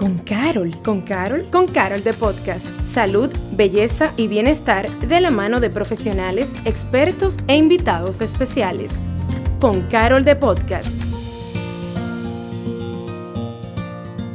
con Carol. ¿Con Carol? Con Carol de Podcast. Salud, belleza y bienestar de la mano de profesionales, expertos e invitados especiales. Con Carol de Podcast.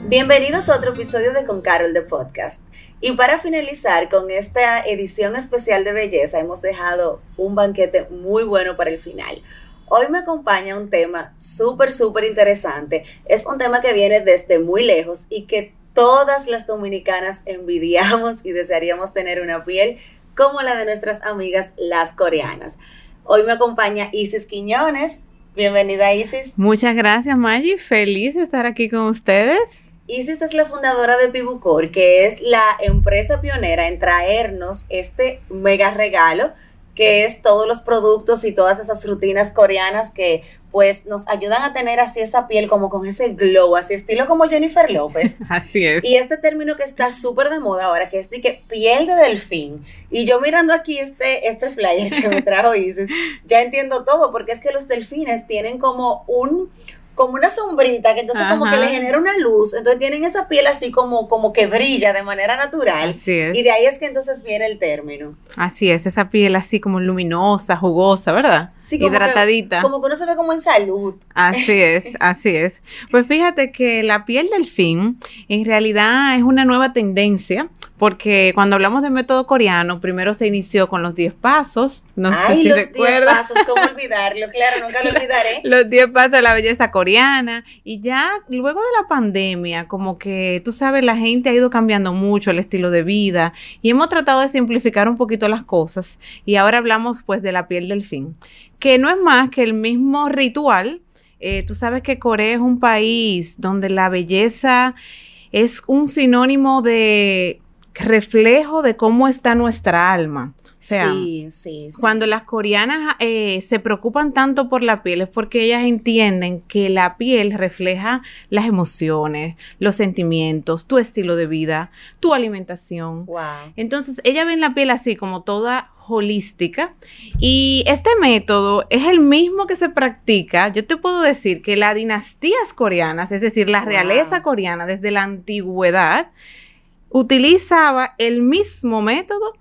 Bienvenidos a otro episodio de Con Carol de Podcast. Y para finalizar con esta edición especial de belleza, hemos dejado un banquete muy bueno para el final. Hoy me acompaña un tema súper, súper interesante. Es un tema que viene desde muy lejos y que todas las dominicanas envidiamos y desearíamos tener una piel como la de nuestras amigas las coreanas. Hoy me acompaña Isis Quiñones. Bienvenida Isis. Muchas gracias Maggie, feliz de estar aquí con ustedes. Isis es la fundadora de Pibucor, que es la empresa pionera en traernos este mega regalo que es todos los productos y todas esas rutinas coreanas que pues nos ayudan a tener así esa piel como con ese glow, así estilo como Jennifer López. así es. Y este término que está súper de moda ahora, que es de que piel de delfín. Y yo mirando aquí este, este flyer que me trajo Isis, ya entiendo todo, porque es que los delfines tienen como un como una sombrita que entonces como que le genera una luz, entonces tienen esa piel así como, como que brilla de manera natural. Así es. Y de ahí es que entonces viene el término. Así es, esa piel así como luminosa, jugosa, ¿verdad? Sí, como Hidratadita. Que, como que uno se ve como en salud. Así es, así es. Pues fíjate que la piel del fin en realidad es una nueva tendencia porque cuando hablamos de método coreano, primero se inició con los 10 pasos. No Ay, sé si los 10 pasos, ¿cómo olvidarlo? Claro, nunca lo olvidaré. los 10 pasos de la belleza coreana. Y ya luego de la pandemia, como que tú sabes, la gente ha ido cambiando mucho el estilo de vida y hemos tratado de simplificar un poquito las cosas. Y ahora hablamos pues de la piel del fin, que no es más que el mismo ritual. Eh, tú sabes que Corea es un país donde la belleza es un sinónimo de reflejo de cómo está nuestra alma. O sea, sí, sí, cuando las coreanas eh, se preocupan tanto por la piel es porque ellas entienden que la piel refleja las emociones, los sentimientos, tu estilo de vida, tu alimentación. Wow. Entonces, ella ven la piel así como toda holística. Y este método es el mismo que se practica, yo te puedo decir que las dinastías coreanas, es decir, la realeza coreana desde la antigüedad, utilizaba el mismo método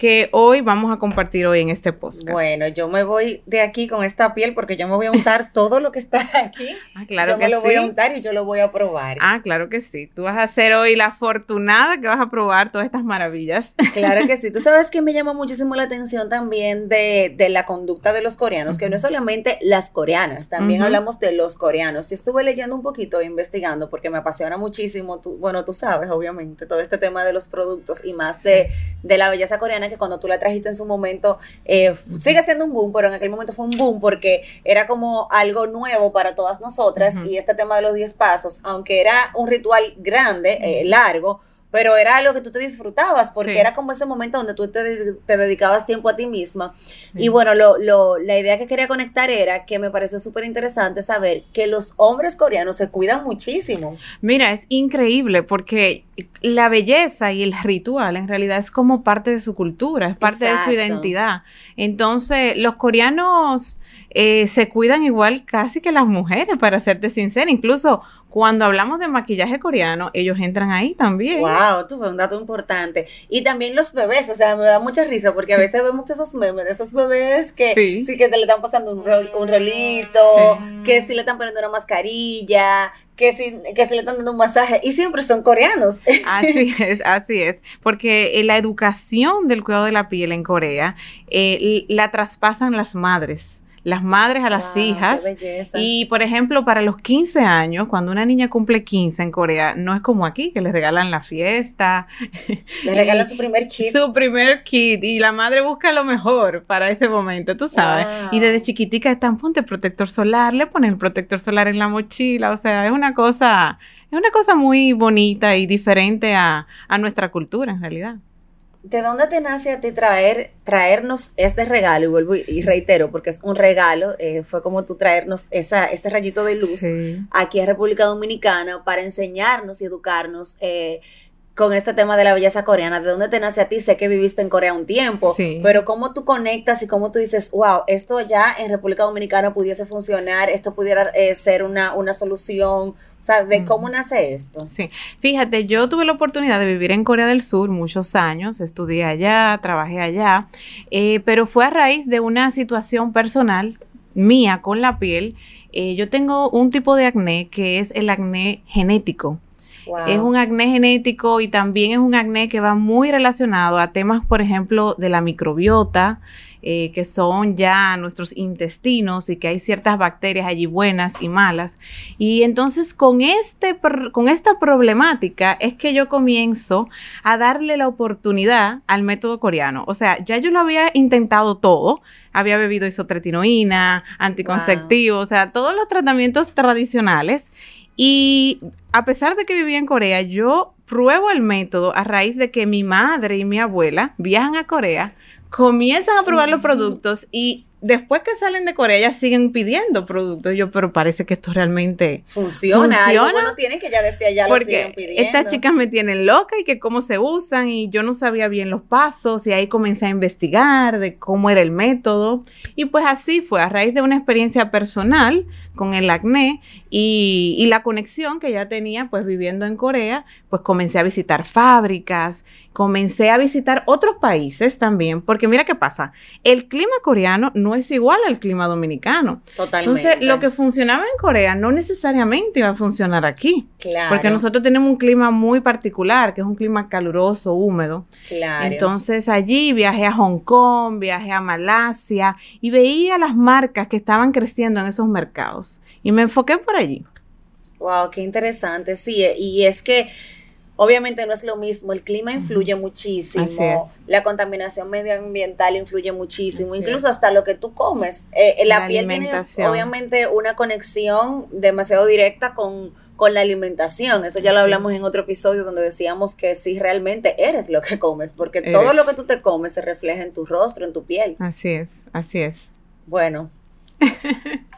que hoy vamos a compartir hoy en este podcast. Bueno, yo me voy de aquí con esta piel porque yo me voy a untar todo lo que está aquí. Ah, claro yo que me lo sí. voy a untar y yo lo voy a probar. Ah, claro que sí. Tú vas a ser hoy la afortunada que vas a probar todas estas maravillas. Claro que sí. Tú sabes que me llama muchísimo la atención también de, de la conducta de los coreanos, que no es solamente las coreanas, también Ujú. hablamos de los coreanos. Yo estuve leyendo un poquito, investigando, porque me apasiona muchísimo, tú- bueno, tú sabes, obviamente, todo este tema de los productos y más de, de la belleza coreana que cuando tú la trajiste en su momento, eh, sigue siendo un boom, pero en aquel momento fue un boom porque era como algo nuevo para todas nosotras y este tema de los 10 pasos, aunque era un ritual grande, eh, largo, pero era algo que tú te disfrutabas porque Sí. era como ese momento donde tú te, de- te dedicabas tiempo a ti misma. Y bueno, lo, lo- la idea que quería conectar era que me pareció súper interesante saber que los hombres coreanos se cuidan muchísimo. Mira, es increíble porque la belleza y el ritual en realidad es como parte de su cultura, es parte de su identidad. Entonces, los coreanos eh, se cuidan igual casi que las mujeres, para serte sincera. Incluso cuando hablamos de maquillaje coreano, ellos entran ahí también. Wow, tú fue un dato importante. Y también los bebés, o sea, me da mucha risa porque a veces vemos esos memes de esos bebés que sí, Sí. que te le están pasando un, rol- un rolito, Sí. que si le están poniendo una mascarilla, que si, que si le están dando un masaje, y siempre son coreanos. Así es, así es, porque eh, la educación del cuidado de la piel en Corea eh, la traspasan las madres, las madres a las Wow, hijas. Y, por ejemplo, para los 15 años, cuando una niña cumple 15 en Corea, no es como aquí, que le regalan la fiesta, Le regalan su primer kit. su primer kit, y la madre busca lo mejor para ese momento, tú sabes. Wow. Y desde chiquitica están, ponte protector solar, le ponen el protector solar en la mochila, o sea, es una cosa, es una cosa muy bonita y diferente a, a nuestra cultura, en realidad. ¿De dónde te nace a ti traer, traernos este regalo? Y vuelvo y, y reitero, porque es un regalo, eh, fue como tú traernos esa, ese rayito de luz Sí. aquí a República Dominicana para enseñarnos y educarnos eh, con este tema de la belleza coreana, ¿de dónde te nace a ti? Sé que viviste en Corea un tiempo, Sí. pero cómo tú conectas y cómo tú dices, wow, esto ya en República Dominicana pudiese funcionar, esto pudiera eh, ser una, una solución, o sea, ¿de cómo nace esto? Sí, fíjate, yo tuve la oportunidad de vivir en Corea del Sur muchos años, estudié allá, trabajé allá, eh, pero fue a raíz de una situación personal mía con la piel. Eh, yo tengo un tipo de acné que es el acné genético. Wow. Es un acné genético y también es un acné que va muy relacionado a temas, por ejemplo, de la microbiota, eh, que son ya nuestros intestinos y que hay ciertas bacterias allí buenas y malas. Y entonces con, este, con esta problemática es que yo comienzo a darle la oportunidad al método coreano. O sea, ya yo lo había intentado todo. Había bebido isotretinoína, anticonceptivos, o sea, todos los tratamientos tradicionales. Y a pesar de que vivía en Corea, yo pruebo el método a raíz de que mi madre y mi abuela viajan a Corea, comienzan a probar los productos y después que salen de Corea ya siguen pidiendo productos. Yo, pero parece que esto realmente Funciona, algo ¿Funciona? bueno tienen que ya desde allá lo siguen porque pidiendo. estas chicas me tienen loca y que cómo se usan y yo no sabía bien los pasos y ahí comencé a investigar de cómo era el método y pues así fue a raíz de una experiencia personal con el acné y, y la conexión que ya tenía pues viviendo en Corea, pues comencé a visitar fábricas, comencé a visitar otros países también, porque mira qué pasa, el clima coreano no es igual al clima dominicano. Totalmente. Entonces, lo que funcionaba en Corea no necesariamente iba a funcionar aquí. Claro, Porque nosotros tenemos un clima muy particular, que es un clima caluroso, húmedo. claro. Entonces allí viajé a Hong Kong, viajé a Malasia y veía las marcas que estaban creciendo en esos mercados. Y me enfoqué por allí. Wow, qué interesante, sí, y es que obviamente no es lo mismo, el clima influye muchísimo, la contaminación medioambiental influye muchísimo, Así incluso hasta lo que tú comes. Eh, eh, la, La piel tiene obviamente una conexión demasiado directa con, con la alimentación, eso ya lo hablamos en otro episodio donde decíamos que si realmente eres lo que comes, porque todo lo que tú te comes se refleja en tu rostro, en tu piel. Así es, así es. Bueno.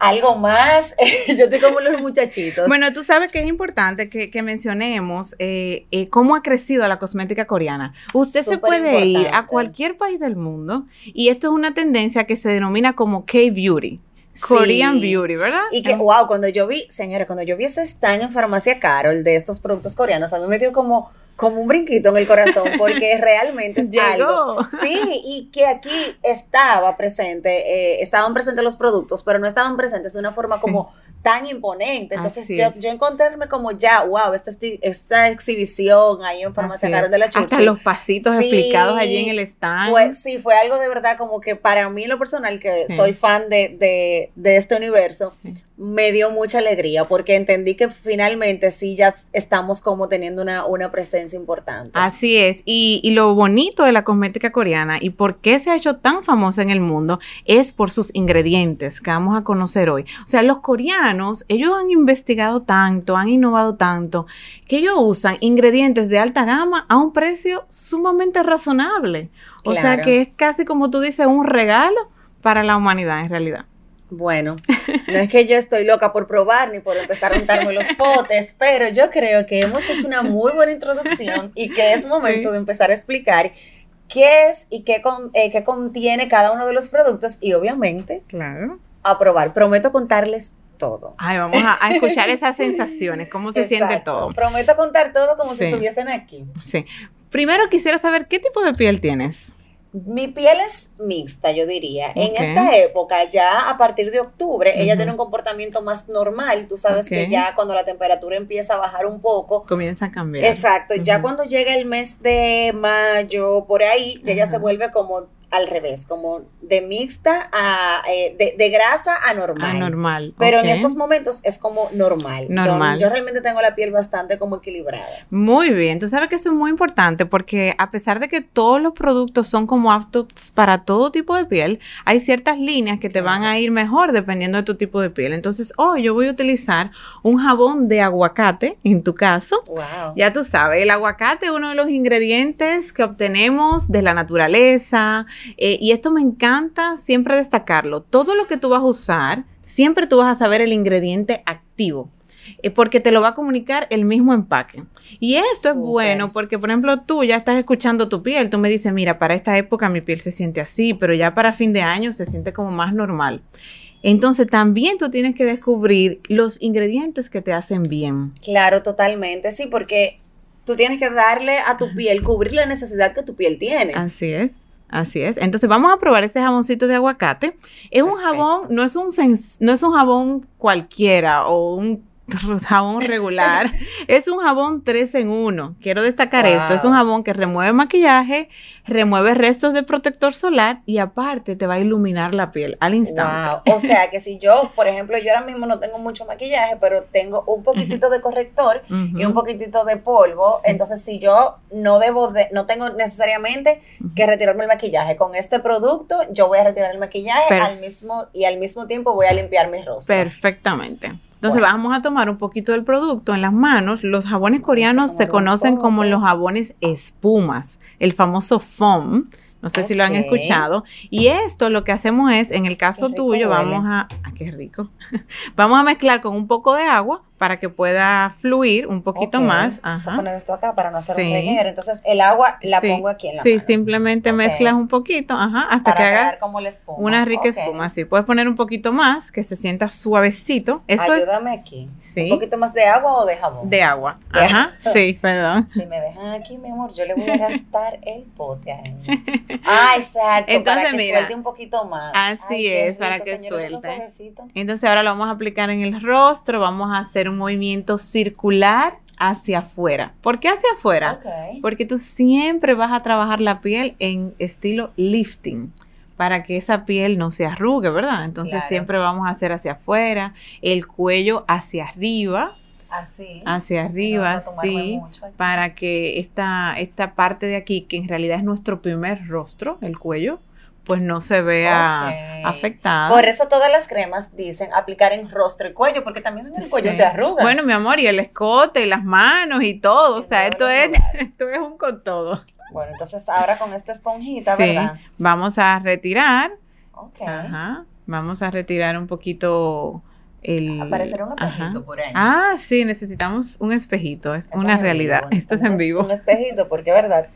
Algo más, yo estoy como los muchachitos. Bueno, tú sabes que es importante que, que mencionemos eh, eh, cómo ha crecido la cosmética coreana. Usted se puede ir a cualquier país del mundo y esto es una tendencia que se denomina como K-Beauty. Korean Sí. Beauty, ¿verdad? Y que, wow, cuando yo vi, señora, cuando yo vi ese stand en Farmacia Carol de estos productos coreanos, a mí me dio como, como un brinquito en el corazón, porque realmente es Llegó. algo. Sí, y que aquí estaba presente, eh, estaban presentes los productos, pero no estaban presentes de una forma como tan imponente. Entonces yo, yo encontrarme como ya, wow, esta, esta exhibición ahí en Farmacia Carol de la Hasta Chuchi. los pasitos Sí, explicados allí en el stand. Fue, sí, fue algo de verdad como que para mí lo personal, que Sí. soy fan de, de, de este universo. Me dio mucha alegría porque entendí que finalmente sí ya estamos como teniendo una, una presencia importante. Así es, y, y lo bonito de la cosmética coreana y por qué se ha hecho tan famosa en el mundo es por sus ingredientes que vamos a conocer hoy. O sea, los coreanos, ellos han investigado tanto, han innovado tanto, que ellos usan ingredientes de alta gama a un precio sumamente razonable. O sea, que es casi como tú dices, un regalo para la humanidad en realidad. Bueno, no es que yo estoy loca por probar ni por empezar a untarme los potes, pero yo creo que hemos hecho una muy buena introducción y que es momento Sí. de empezar a explicar qué es y qué, con- eh, qué contiene cada uno de los productos y obviamente Claro. a probar. Prometo contarles todo. Ay, vamos a, a escuchar esas sensaciones, cómo se siente todo. Prometo contar todo como si estuviesen aquí. Sí. Primero quisiera saber qué tipo de piel tienes. Mi piel es mixta, yo diría. En esta época, ya a partir de octubre, ella tiene un comportamiento más normal. Tú sabes que ya cuando la temperatura empieza a bajar un poco. Comienza a cambiar. Exacto, ya cuando llega el mes de mayo, por ahí, ya ella se vuelve como al revés, como de mixta a, eh, de, de grasa a normal. Anormal. Pero en estos momentos es como normal. Normal. Yo, realmente tengo la piel bastante como equilibrada. Muy bien, tú sabes que eso es muy importante porque a pesar de que todos los productos son como aptos para todo tipo de piel, hay ciertas líneas que te van a ir mejor dependiendo de tu tipo de piel. Entonces, hoy yo voy a utilizar un jabón de aguacate, en tu caso. Wow. Ya tú sabes, el aguacate es uno de los ingredientes que obtenemos de la naturaleza eh, y esto me encanta siempre destacarlo. Todo lo que tú vas a usar, siempre tú vas a saber el ingrediente activo. eh, porque te lo va a comunicar el mismo empaque. Y esto es bueno porque, por ejemplo, tú ya estás escuchando tu piel, tú me dices, mira, para esta época mi piel se siente así, pero ya para fin de año se siente como más normal. Entonces también tú tienes que descubrir los ingredientes que te hacen bien. Claro, totalmente, sí, porque tú tienes que darle a tu piel, cubrir la necesidad que tu piel tiene. Así es. Así es. Entonces vamos a probar este jaboncito de aguacate. Es un jabón, no es un, no es un jabón cualquiera o un jabón regular. es un jabón 3 en 1. Quiero destacar esto. Es un jabón que remueve maquillaje, remueve restos de protector solar y aparte te va a iluminar la piel al instante. O sea que si yo, por ejemplo, yo ahora mismo no tengo mucho maquillaje, pero tengo un poquitito de corrector y un poquitito de polvo, entonces si yo no debo de, no tengo necesariamente que retirarme el maquillaje, con este producto yo voy a retirar el maquillaje al mismo y al mismo tiempo voy a limpiar mi rostro. Perfectamente. Entonces vamos a tomar un poquito del producto en las manos. Los jabones coreanos se conocen como los jabones espumas, el famoso foam. No sé si lo han escuchado. Y esto lo que hacemos es, en el caso tuyo, vamos a... Ah, qué rico. vamos a mezclar con un poco de agua para que pueda fluir un poquito más. Vamos a poner esto acá para no hacer un reguero. Entonces el agua la pongo aquí en la Sí, simplemente mezclas un poquito, ajá, hasta que hagas una rica espuma. Sí, puedes poner un poquito más, que se sienta suavecito. Eso Ayúdame aquí. Sí. ¿Un poquito más de agua o de jabón? De agua. Ajá, sí, perdón. Si me dejan aquí, mi amor, yo le voy a gastar el pote ahí. Ah, exacto. Entonces, para que suelte un poquito más. Así es, para que suelte. Entonces ahora lo vamos a aplicar en el rostro, vamos a hacer movimiento circular hacia afuera. ¿Por qué hacia afuera? Porque tú siempre vas a trabajar la piel en estilo lifting para que esa piel no se arrugue, ¿verdad? Entonces siempre vamos a hacer hacia afuera, el cuello hacia arriba. Así. Hacia arriba, sí, para que esta, esta parte de aquí, que en realidad es nuestro primer rostro, el cuello, pues no se vea afectada. Por eso todas las cremas dicen aplicar en rostro y cuello, porque también en el cuello se arruga. Bueno, mi amor, y el escote, y las manos y todo, o sea, esto es, esto es un con todo. Bueno, entonces ahora con esta esponjita, ¿verdad? Vamos a retirar. Ok. Ajá. Vamos a retirar un poquito el... Aparecerá un espejito por ahí. Ah, sí, necesitamos un espejito, es una realidad. Esto es en vivo. Un espejito, porque, ¿verdad?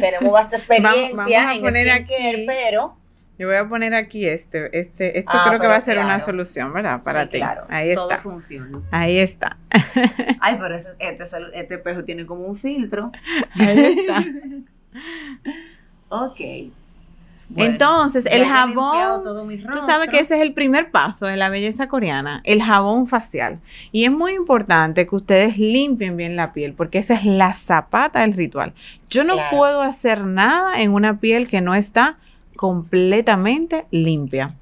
Tenemos bastante experiencia en poner aquí, pero yo voy a poner aquí este, este, este ah, creo que va a ser una solución, ¿verdad? Para ti. Claro, ahí está. Todo funciona. Ahí está. Ay, pero ese, este, este espejo tiene como un filtro. Ahí está. ok. Entonces, el jabón, tú sabes que ese es el primer paso de la belleza coreana, el jabón facial. Y es muy importante que ustedes limpien bien la piel, porque esa es la zapata del ritual. Yo no puedo hacer nada en una piel que no está completamente limpia.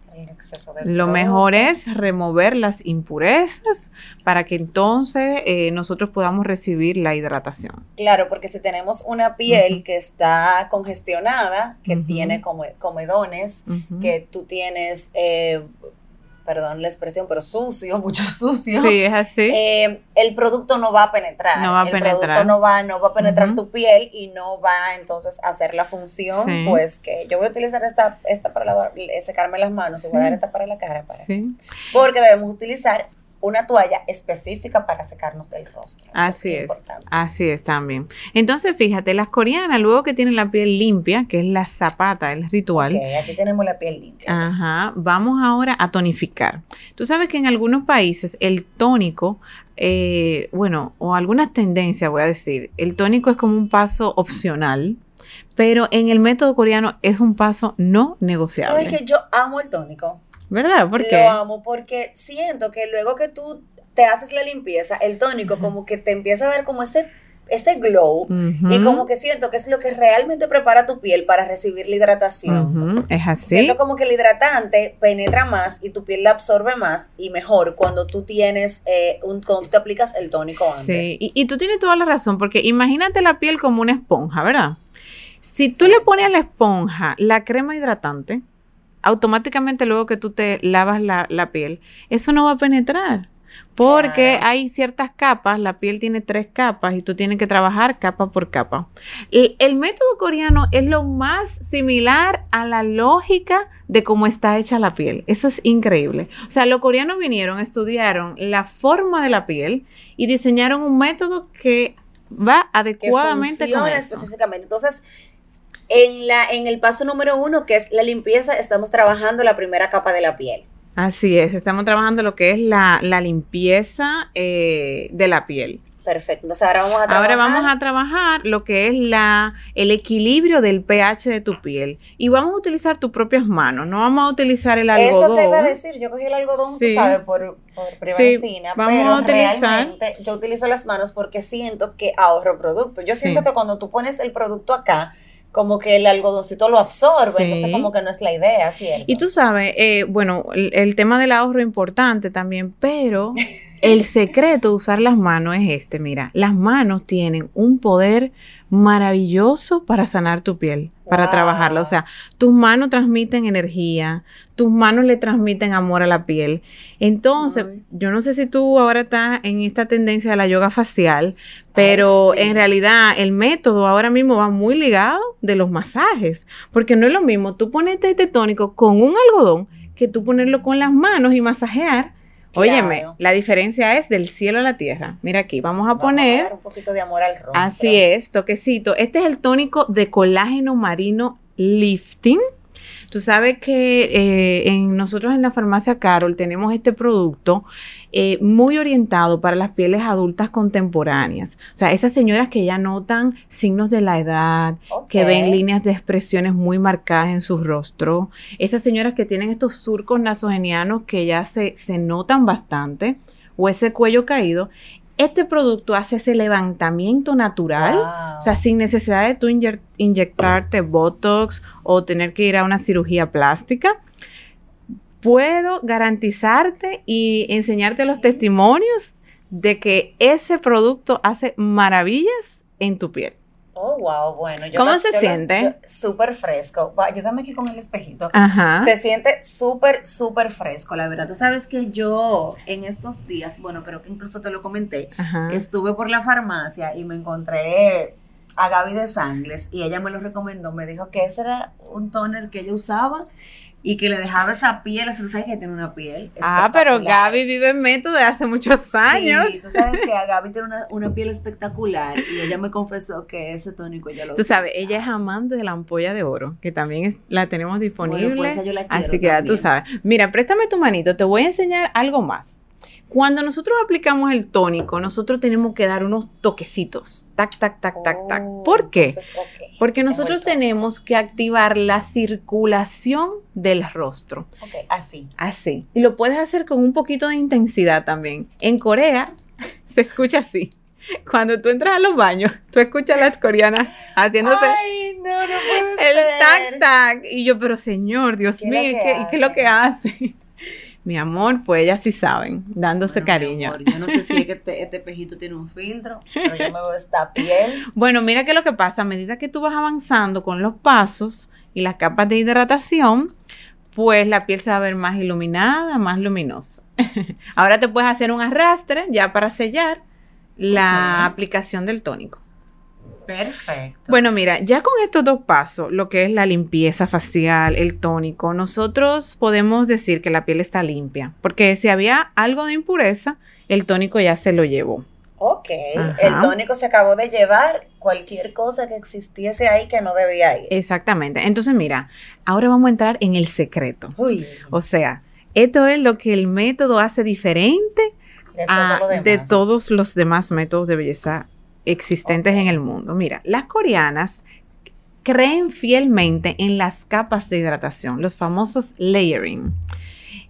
Lo mejor es remover las impurezas para que entonces eh, nosotros podamos recibir la hidratación. Claro, porque si tenemos una piel que está congestionada, que tiene comedones, que tú tienes eh, perdón la expresión, pero sucio, mucho sucio. Sí, es así. Eh, el producto no va a penetrar. No va a el penetrar. producto no va, no va a penetrar tu piel y no va entonces a hacer la función, pues que yo voy a utilizar esta, esta para lavar, secarme las manos y voy a dar esta para la cara. Para sí. Porque debemos utilizar una toalla específica para secarnos el rostro. así es, así es también. Entonces, fíjate, las coreanas, luego que tienen la piel limpia, que es la zapata, el ritual. Ok, aquí tenemos la piel limpia. Ajá, vamos ahora a tonificar. Tú sabes que en algunos países el tónico, eh, bueno, o algunas tendencias, voy a decir, el tónico es como un paso opcional. Pero en el método coreano es un paso no negociable. ¿Sabes que yo amo el tónico? ¿Verdad? ¿Por qué? Lo amo porque siento que luego que tú te haces la limpieza, el tónico como que te empieza a dar como ese ese glow y como que siento que es lo que realmente prepara tu piel para recibir la hidratación. Es así. Siento como que el hidratante penetra más y tu piel la absorbe más y mejor cuando tú tienes, eh, un, cuando tú te aplicas el tónico antes. Sí, y, y, tú tienes toda la razón porque imagínate la piel como una esponja, ¿verdad? Si tú le pones a la esponja la crema hidratante, automáticamente luego que tú te lavas la, piel, eso no va a penetrar. porque Claro. hay ciertas capas, la piel tiene tres capas y tú tienes que trabajar capa por capa. El, el método coreano es lo más similar a la lógica de cómo está hecha la piel. Eso es increíble. O sea, los coreanos vinieron, estudiaron la forma de la piel y diseñaron un método que va que adecuadamente con eso. específicamente. Entonces, en, la, en el paso número uno, que es la limpieza, estamos trabajando la primera capa de la piel. Así es, estamos trabajando lo que es la, la limpieza eh, de la piel. Perfecto. Entonces, ahora vamos a trabajar. Ahora vamos a trabajar lo que es la, el equilibrio del pH de tu piel. Y vamos a utilizar tus propias manos, no vamos a utilizar el algodón. Eso te iba a decir, yo cogí el algodón, Sí. tú sabes, por, por Preventina, vamos pero a utilizar- realmente yo utilizo las manos porque siento que ahorro producto. Yo siento Sí. que cuando tú pones el producto acá, como que el algodoncito lo absorbe, Sí. entonces como que no es la idea, ¿cierto? Y tú sabes, eh, bueno, el, el tema del ahorro es importante también, pero el secreto de usar las manos es este, mira, las manos tienen un poder maravilloso para sanar tu piel, para Wow. trabajarla. O sea, tus manos transmiten energía, tus manos le transmiten amor a la piel. Entonces, Ay. yo no sé si tú ahora estás en esta tendencia de la yoga facial, pero sí. en realidad el método ahora mismo va muy ligado de los masajes, porque no es lo mismo tú ponerte este tónico con un algodón que tú ponerlo con las manos y masajear. Óyeme, Claro. la diferencia es del cielo a la tierra. Mira aquí, vamos a Vamos poner, dar un poquito de amor al rostro. así es, toquecito. Este es el tónico de colágeno marino lifting. Tú sabes que eh, en nosotros en la farmacia Carol tenemos este producto eh, muy orientado para las pieles adultas contemporáneas. O sea, esas señoras que ya notan signos de la edad, que ven líneas de expresiones muy marcadas en su rostro. Esas señoras que tienen estos surcos nasogenianos que ya se, se notan bastante, o ese cuello caído. Este producto hace ese levantamiento natural. Wow. O sea, sin necesidad de tú inyectarte Botox o tener que ir a una cirugía plástica, puedo garantizarte y enseñarte los testimonios de que ese producto hace maravillas en tu piel. Oh, wow, bueno. yo ¿Cómo se yo siente? Súper fresco. Ayúdame aquí con el espejito. Ajá. Se siente súper, súper fresco, la verdad. Tú sabes que yo en estos días, bueno, creo que incluso te lo comenté, Ajá. estuve por la farmacia y me encontré a Gaby de Sangles y ella me lo recomendó. Me dijo que ese era un toner que ella usaba y que le dejaba esa piel. O sea, tú sabes que tiene una piel. Ah, pero. Gaby vive en método de hace muchos años. Sí, tú sabes que a Gaby tiene una, una piel espectacular y ella me confesó que ese tónico ella lo Tú sabes, ella es amante de la ampolla de oro, que también es- la tenemos disponible. Bueno, pues esa yo la quiero así que ya tú sabes. Mira, préstame tu manito, te voy a enseñar algo más. Cuando nosotros aplicamos el tónico, nosotros tenemos que dar unos toquecitos. Tac, tac, tac, tac, tac. Oh, ¿Por qué? entonces, ok. Porque nosotros tenemos que activar la circulación del rostro. Ok, así. Así. Y lo puedes hacer con un poquito de intensidad también. En Corea se escucha así. Cuando tú entras a los baños, tú escuchas a las coreanas haciéndote Ay, no, no puede el tac tac. Y yo, pero señor, Dios ¿Qué es mío, lo ¿y que qué, y qué es lo que hace? Mi amor, pues ellas sí saben, dándose Bueno, mi cariño. amor, yo no sé si es que este, este pejito tiene un filtro, pero yo me veo esta piel. Bueno, mira que lo que pasa, a medida que tú vas avanzando con los pasos y las capas de hidratación, pues la piel se va a ver más iluminada, más luminosa. Ahora te puedes hacer un arrastre ya para sellar la aplicación del tónico. Perfecto. Bueno, mira, ya con estos dos pasos, lo que es la limpieza facial, el tónico, nosotros podemos decir que la piel está limpia, porque si había algo de impureza, el tónico ya se lo llevó. Ok, Ajá. el tónico se acabó de llevar cualquier cosa que existiese ahí que no debía ir. Exactamente. Entonces, mira, ahora vamos a entrar en el secreto. Uy, O sea, esto es lo que el método hace diferente de todo a- lo demás. de todos los demás métodos de belleza existentes en el mundo. Mira, las coreanas creen fielmente en las capas de hidratación, los famosos layering.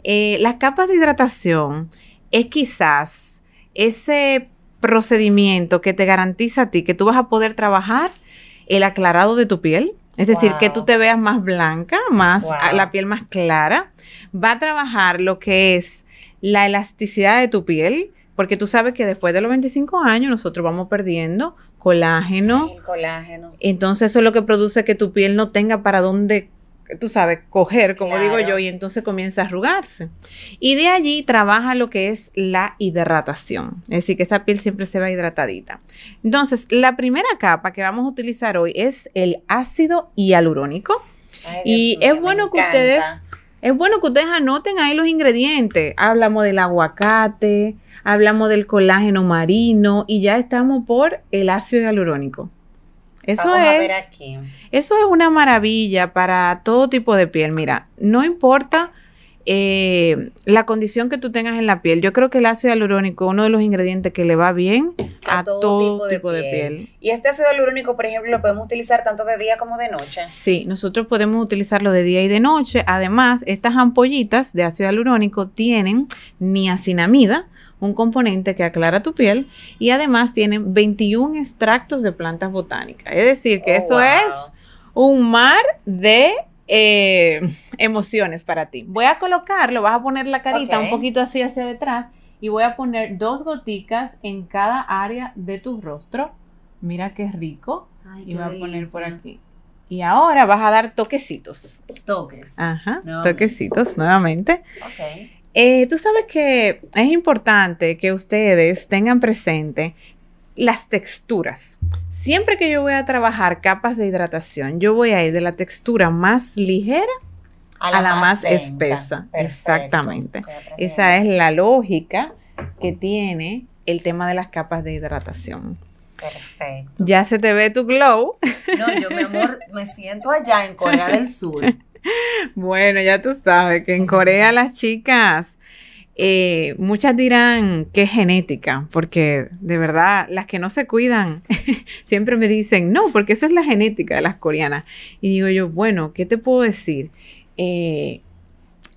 Eh, las capas de hidratación es quizás ese procedimiento que te garantiza a ti que tú vas a poder trabajar el aclarado de tu piel. Es decir, que tú te veas más blanca, más Wow. la piel más clara. Va a trabajar lo que es la elasticidad de tu piel, porque tú sabes que después de los 25 años nosotros vamos perdiendo colágeno. El colágeno. Entonces eso es lo que produce que tu piel no tenga para dónde tú sabes, coger, como digo yo, y entonces comienza a arrugarse. Y de allí trabaja lo que es la hidratación, es decir, que esa piel siempre se va hidratadita. Entonces, la primera capa que vamos a utilizar hoy es el ácido hialurónico. Ay, Y es bueno que encanta. ustedes, es bueno que ustedes anoten ahí los ingredientes. Hablamos del aguacate, hablamos del colágeno marino y ya estamos por el ácido hialurónico. Eso Vamos a ver es, aquí. eso es una maravilla para todo tipo de piel. Mira, no importa eh, la condición que tú tengas en la piel. Yo creo que el ácido hialurónico es uno de los ingredientes que le va bien a, todo, tipo, de, piel. Y este ácido hialurónico, por ejemplo, lo podemos utilizar tanto de día como de noche. Sí, nosotros podemos utilizarlo de día y de noche. Además, estas ampollitas de ácido hialurónico tienen niacinamida, un componente que aclara tu piel, y además tienen 21 extractos de plantas botánicas. Es decir, que Oh, eso wow. es un mar de eh, emociones para ti. Voy a colocarlo, vas a poner la carita un poquito así hacia detrás y voy a poner dos goticas en cada área de tu rostro. Mira qué rico. Ay, Y qué voy a poner por aquí. Y ahora vas a dar toquecitos. Toques. Ajá, Nuevamente. toquecitos nuevamente. Ok. Eh, tú sabes que es importante que ustedes tengan presente las texturas. Siempre que yo voy a trabajar capas de hidratación, yo voy a ir de la textura más ligera a la, más, espesa. Perfecto. Exactamente. Esa es la lógica que tiene el tema de las capas de hidratación. Perfecto. Ya se te ve tu glow. No, yo, mi amor, me siento allá en Corea del Sur. Bueno, ya tú sabes que en Corea las chicas, eh, muchas dirán que es genética, porque de verdad las que no se cuidan siempre me dicen, no, porque eso es la genética de las coreanas. Y digo yo, bueno, ¿qué te puedo decir? Eh,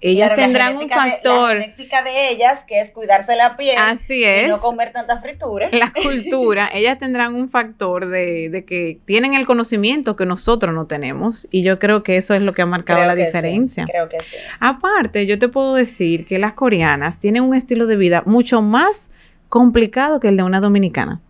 ellas Claro, tendrán un genética de- factor, la genética de ellas, que es cuidarse la piel así y es. no comer tanta fritura. la cultura, ellas tendrán un factor de, de que tienen el conocimiento que nosotros no tenemos y yo creo que eso es lo que ha marcado Creo la que sí, diferencia. creo que sí. Aparte, yo te puedo decir que las coreanas tienen un estilo de vida mucho más complicado que el de una dominicana.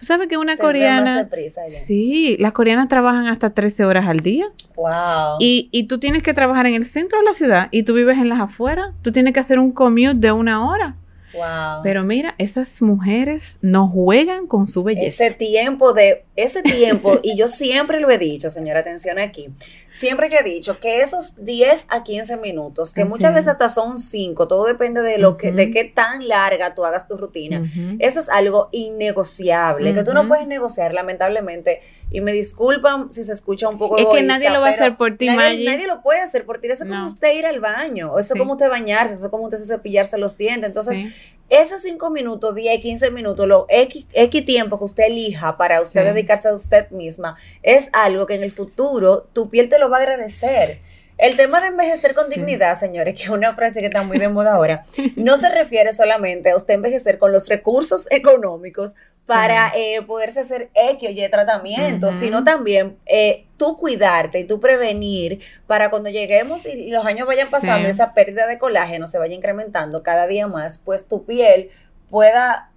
Tú sabes que una Se coreana... deprisa ya. Sí, las coreanas trabajan hasta 13 horas al día Wow. y, y tú tienes que trabajar en el centro de la ciudad y tú vives en las afueras. Tú tienes que hacer un commute de una hora. wow. Pero mira, esas mujeres no juegan con su belleza. ese tiempo de ese tiempo y yo siempre lo he dicho señora atención aquí siempre yo he dicho que esos 10 a 15 minutos que muchas es. veces hasta son 5 todo depende de lo que de qué tan larga tú hagas tu rutina eso es algo innegociable que tú no puedes negociar lamentablemente y me disculpan si se escucha un poco Es que nadie lo va a hacer por ti, nadie, nadie lo puede hacer por ti eso es No. como usted ir al baño eso Sí. es como usted bañarse eso es como usted cepillarse los dientes entonces Sí. Esos 5 minutos, 10 y 15 minutos, lo X, X tiempo que usted elija para usted Sí. dedicarse a usted misma, es algo que en el futuro tu piel te lo va a agradecer. El tema de envejecer con Sí. dignidad, señores, que es una frase que está muy de moda ahora, no se refiere solamente a usted envejecer con los recursos económicos para eh, poderse hacer X o Y tratamiento, sino también eh, tú cuidarte y tú prevenir para cuando lleguemos y los años vayan pasando, Sí. esa pérdida de colágeno se vaya incrementando cada día más, pues tu piel pueda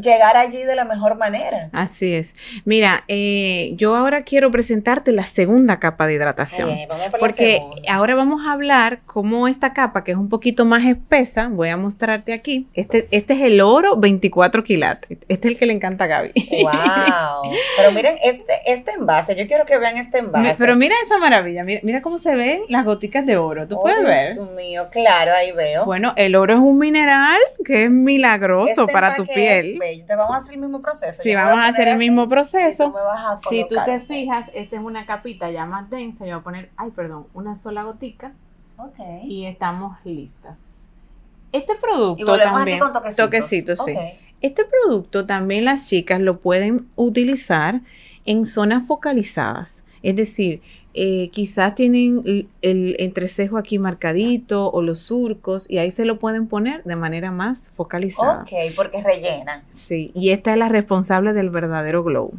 llegar allí de la mejor manera. Así es. Mira, eh, yo ahora quiero presentarte la segunda capa de hidratación. Eh, vamos por Porque ahora vamos a hablar cómo esta capa, que es un poquito más espesa, voy a mostrarte aquí. Este, este es el oro 24 quilates. Este es el que le encanta a Gaby. Wow. Pero miren, este, este envase, yo quiero que vean este envase. Pero mira esa maravilla, mira, mira cómo se ven las goticas de oro. ¿Tú Oh, puedes ver? Dios mío, claro, ahí veo. Bueno, el oro es un mineral que es milagroso Este para tu empaque es piel. bello. Te vamos a hacer el mismo proceso. Sí, Yo vamos a hacer el mismo proceso. me vas a Si tú te fijas, esta es una capita ya más densa. Yo voy a poner, ay, perdón, una sola gotica Ok. y estamos listas. Este producto Y volvemos también, aquí con toquecitos. toquecitos, sí. Este producto también las chicas lo pueden utilizar en zonas focalizadas. Es decir, eh, quizás tienen el, el entrecejo aquí marcadito o los surcos y ahí se lo pueden poner de manera más focalizada. Ok, porque rellenan. Sí, y esta es la responsable del verdadero glow.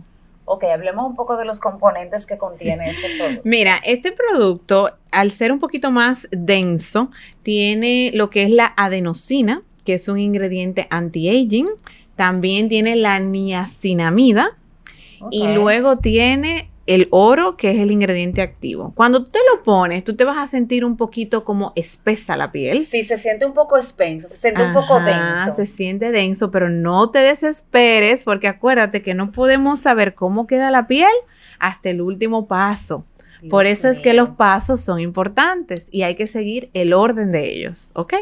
Ok, hablemos un poco de los componentes que contiene este producto. Mira, este producto, al ser un poquito más denso, tiene lo que es la adenosina, que es un ingrediente anti-aging. También tiene la niacinamida y luego tiene el oro, que es el ingrediente activo. Cuando tú te lo pones, tú te vas a sentir un poquito como espesa la piel. Sí, se siente un poco espeso, se siente un poco denso. Se siente denso, pero no te desesperes porque acuérdate que no podemos saber cómo queda la piel hasta el último paso. Por eso es que los pasos son importantes y hay que seguir el orden de ellos, ¿ok?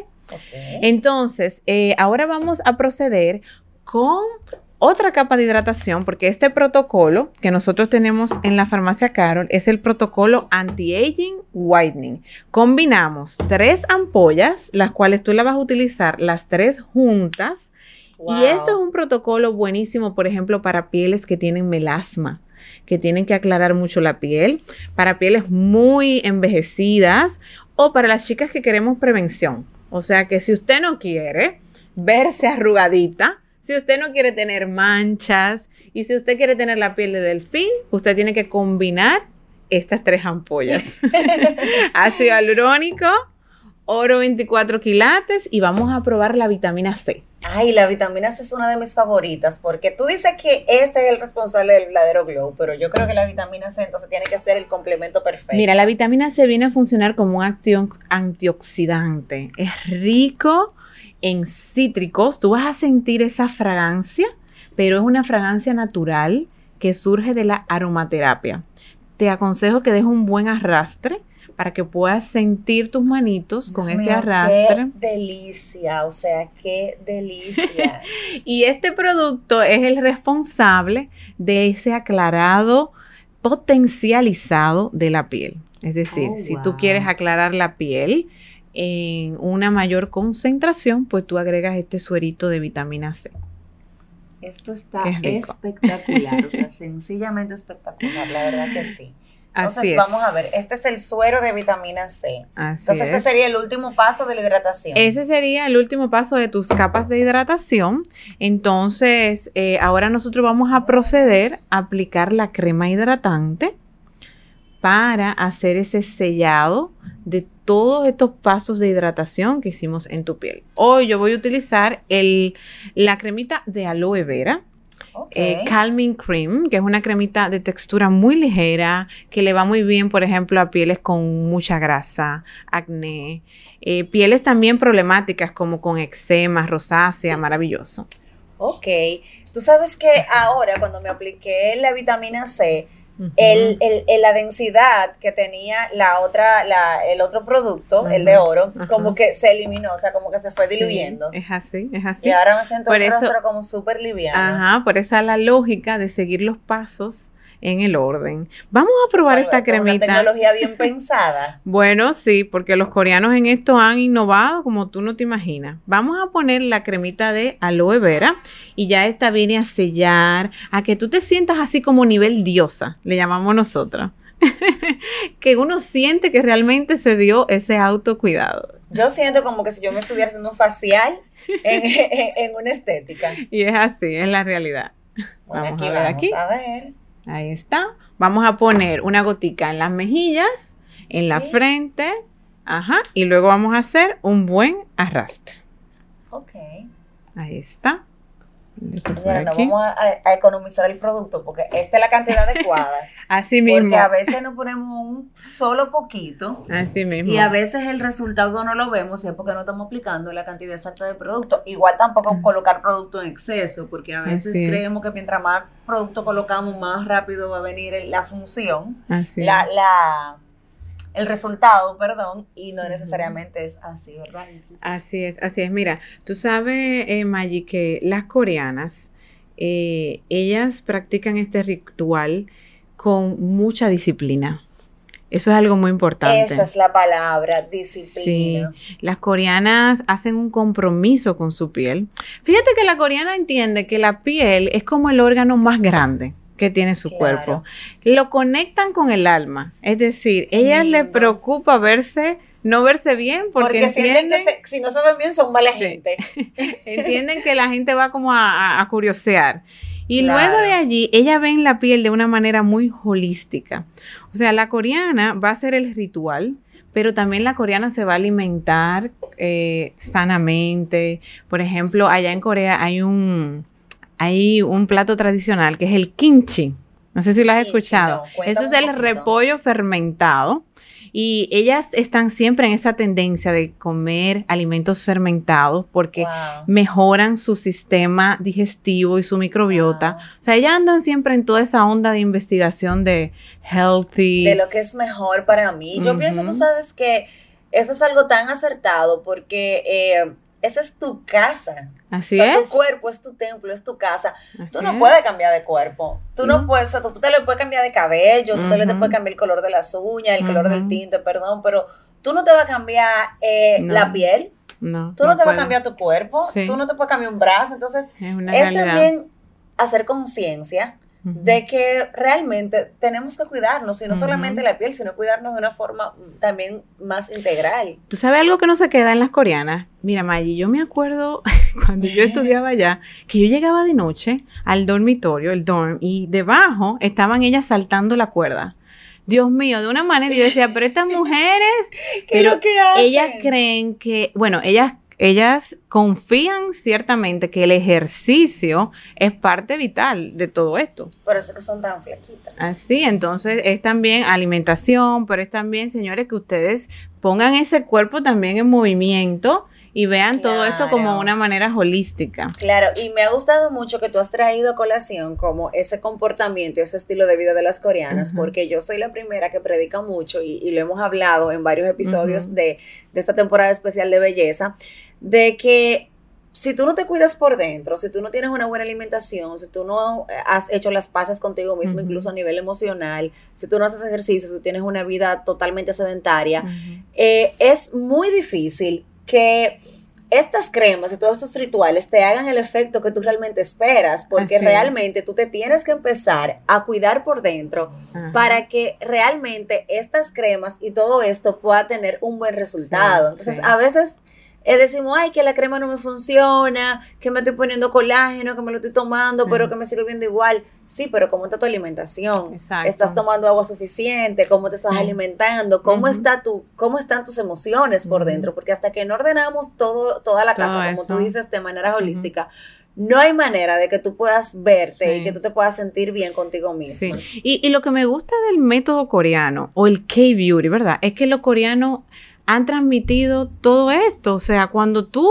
Entonces, eh, ahora vamos a proceder con otra capa de hidratación, porque este protocolo que nosotros tenemos en la farmacia Carol es el protocolo Anti-Aging Whitening. Combinamos tres ampollas, las cuales tú la vas a utilizar las tres juntas. Y esto es un protocolo buenísimo, por ejemplo, para pieles que tienen melasma que tienen que aclarar mucho la piel, para pieles muy envejecidas o para las chicas que queremos prevención. O sea que si usted no quiere verse arrugadita, si usted no quiere tener manchas y si usted quiere tener la piel de delfín, usted tiene que combinar estas tres ampollas. Ácido hialurónico, oro 24 quilates y vamos a probar la vitamina C. Ay, la vitamina C es una de mis favoritas porque tú dices que este es el responsable del verdadero glow, pero yo creo que la vitamina C entonces tiene que ser el complemento perfecto. Mira, la vitamina C viene a funcionar como un antioxidante. Es rico en cítricos, tú vas a sentir esa fragancia, pero es una fragancia natural que surge de la aromaterapia. Te aconsejo que des un buen arrastre para que puedas sentir tus manitos con ese arrastre. Qué delicia, o sea, qué delicia. y este producto es el responsable de ese aclarado potencializado de la piel. Es decir, oh, si tú quieres aclarar la piel, en una mayor concentración, pues tú agregas este suerito de vitamina C. Esto está espectacular, o sea, sencillamente espectacular, la verdad que sí. Entonces, vamos a ver, este es el suero de vitamina C. Entonces, este sería el último paso de la hidratación. Ese sería el último paso de tus capas de hidratación. Entonces, eh, ahora nosotros vamos a proceder a aplicar la crema hidratante para hacer ese sellado de todos estos pasos de hidratación que hicimos en tu piel. Hoy yo voy a utilizar el, la cremita de aloe vera. Eh, Calming Cream, que es una cremita de textura muy ligera, que le va muy bien, por ejemplo, a pieles con mucha grasa, acné, eh, pieles también problemáticas como con eczema, rosácea, maravilloso. Ok, tú sabes que ahora cuando me apliqué la vitamina C, el, el, la densidad que tenía la otra, la, el otro producto, el de oro, como que se eliminó, o sea, como que se fue diluyendo. es así, es así. Y ahora me siento como súper liviano. Ajá, por esa la lógica de seguir los pasos en el orden. Vamos a probar esta cremita. Una tecnología bien pensada. bueno, sí, porque los coreanos en esto han innovado como tú no te imaginas. Vamos a poner la cremita de aloe vera y ya esta viene a sellar, a que tú te sientas así como nivel diosa, le llamamos nosotros. que uno siente que realmente se dio ese autocuidado. Yo siento como que si yo me estuviera haciendo un facial en, una estética. Y es así, es la realidad. vamos a ver aquí. A ver. Ahí está. Vamos a poner una gotica en las mejillas, en la frente, ajá, y luego vamos a hacer un buen arrastre. Ok. Ahí está. Mira, no vamos a, economizar el producto porque esta es la cantidad adecuada. Así mismo. Porque a veces nos ponemos un solo poquito. Así mismo. Y a veces el resultado no lo vemos y es porque no estamos aplicando la cantidad exacta de producto. Igual tampoco colocar producto en exceso, porque a veces creemos que mientras más producto colocamos, más rápido va a venir la función. Así. La, la el resultado, perdón, y no necesariamente es así, ¿verdad? Así es, así es. Mira, tú sabes, eh, Maggie, que las coreanas, eh, ellas practican este ritual con mucha disciplina. Eso es algo muy importante. Esa es la palabra, disciplina. Sí. Las coreanas hacen un compromiso con su piel. Fíjate que la coreana entiende que la piel es como el órgano más grande que tiene su cuerpo. Lo conectan con el alma, es decir, ellas les preocupa verse no verse bien porque, entienden que si no se ven bien son mala gente. entienden que la gente va como a, curiosear. Y luego de allí, ella ven la piel de una manera muy holística. O sea, la coreana va a hacer el ritual, pero también la coreana se va a alimentar eh, sanamente. Por ejemplo, allá en Corea hay un, hay un plato tradicional que es el kimchi. No sé si lo has Sí, escuchado. no, Eso es el repollo fermentado. Y ellas están siempre en esa tendencia de comer alimentos fermentados porque Wow. mejoran su sistema digestivo y su microbiota. Wow. O sea, ellas andan siempre en toda esa onda de investigación de healthy. de lo que es mejor para mí. Yo pienso, tú sabes que eso es algo tan acertado porque eh, esa es tu casa. Así o sea, es. tu cuerpo es tu templo, es tu casa. Tú así no es. puedes cambiar de cuerpo. Tú no, No. puedes, o sea, tú te le puedes cambiar de cabello, tú te le puedes cambiar el color de las uñas, el color del tinte, perdón, pero tú no te vas a cambiar eh, No. la piel, No, tú no, te vas a puedo. cambiar tu cuerpo, Sí. tú no te puedes cambiar un brazo. Entonces, Es también hacer conciencia De que realmente tenemos que cuidarnos, y no solamente la piel, sino cuidarnos de una forma también más integral. ¿Tú sabes algo que no se queda en las coreanas? Mira, Maggie, yo me acuerdo cuando yo estudiaba allá, que yo llegaba de noche al dormitorio, el dorm, y debajo estaban ellas saltando la cuerda. Dios mío, de una manera, yo decía, pero estas mujeres, ¿Qué es pero lo que hacen? ellas creen que, bueno, ellas, ellas confían ciertamente que el ejercicio es parte vital de todo esto. Por eso que son tan flaquitas. Así, entonces es también alimentación, pero es también, señores, que ustedes pongan ese cuerpo también en movimiento y vean todo esto como Claro. una manera holística. Claro, y me ha gustado mucho que tú has traído a colación como ese comportamiento y ese estilo de vida de las coreanas, Ujú. porque yo soy la primera que predica mucho y, y lo hemos hablado en varios episodios Ujú. de, de esta temporada especial de belleza, de que si tú no te cuidas por dentro, si tú no tienes una buena alimentación, si tú no has hecho las paces contigo mismo, incluso a nivel emocional, si tú no haces ejercicio, si tú tienes una vida totalmente sedentaria, eh, es muy difícil que estas cremas y todos estos rituales te hagan el efecto que tú realmente esperas, porque Así realmente tú te tienes que empezar a cuidar por dentro Ajá. para que realmente estas cremas y todo esto pueda tener un buen resultado. Sí, Entonces, sí. a veces eh, decimos, ay, que la crema no me funciona, que me estoy poniendo colágeno, que me lo estoy tomando, pero que me sigue viendo igual. Sí, pero ¿cómo está tu alimentación? Exacto. ¿Estás tomando agua suficiente? ¿Cómo te estás Sí. alimentando? ¿Cómo, está tu, ¿Cómo están tus emociones por dentro? Porque hasta que no ordenamos todo, toda la Todo casa, como eso. tú dices, de manera holística, no hay manera de que tú puedas verte Sí. y que tú te puedas sentir bien contigo mismo. Sí. Y, y lo que me gusta del método coreano o el K-Beauty, ¿verdad? Es que los coreanos han transmitido todo esto. O sea, cuando tú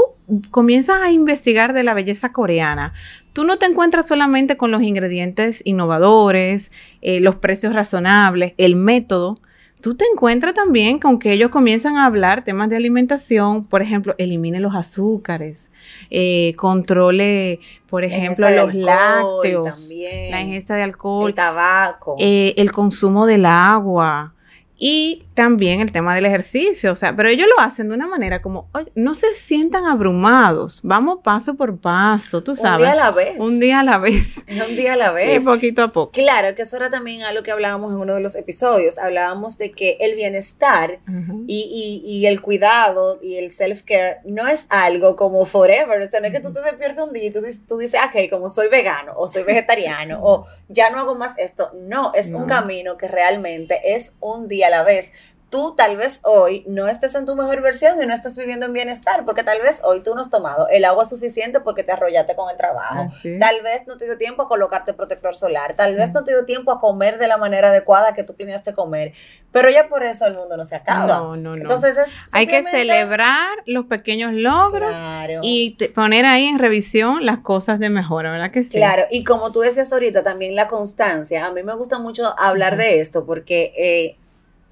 comienzas a investigar de la belleza coreana, tú no te encuentras solamente con los ingredientes innovadores, eh, los precios razonables, el método. Tú te encuentras también con que ellos comienzan a hablar temas de alimentación, por ejemplo, elimine los azúcares, eh, controle, por ejemplo, los lácteos, también, la ingesta de alcohol, el tabaco. eh, el consumo del agua y también el tema del ejercicio. O sea, pero ellos lo hacen de una manera como, oye, no se sientan abrumados, vamos paso por paso, tú un sabes. día a la vez. Un día a la vez. Un día a la Y vez. poquito a poco. Claro, que eso era también algo que hablábamos en uno de los episodios. Hablábamos de que el bienestar Ujú. y, y- y el cuidado y el self-care no es algo como forever. O sea, no es que tú te despiertas un día y tú, dices- tú dices, "Ah, ok, como soy vegano o soy vegetariano o ya no hago más esto. No, es un No. camino que realmente es un día a la vez. Tú tal vez hoy no estés en tu mejor versión y no estás viviendo en bienestar, porque tal vez hoy tú no has tomado el agua suficiente porque te arrollaste con el trabajo. Así. Tal vez no te dio tiempo a colocarte protector solar, tal vez no te dio tiempo a comer de la manera adecuada que tú planeaste comer, pero ya por eso el mundo no se acaba. No, no, no. Entonces es Hay que celebrar los pequeños logros Claro. y te- poner ahí en revisión las cosas de mejora, ¿verdad que sí? Claro, y como tú decías ahorita, también la constancia. A mí me gusta mucho hablar de esto porque eh,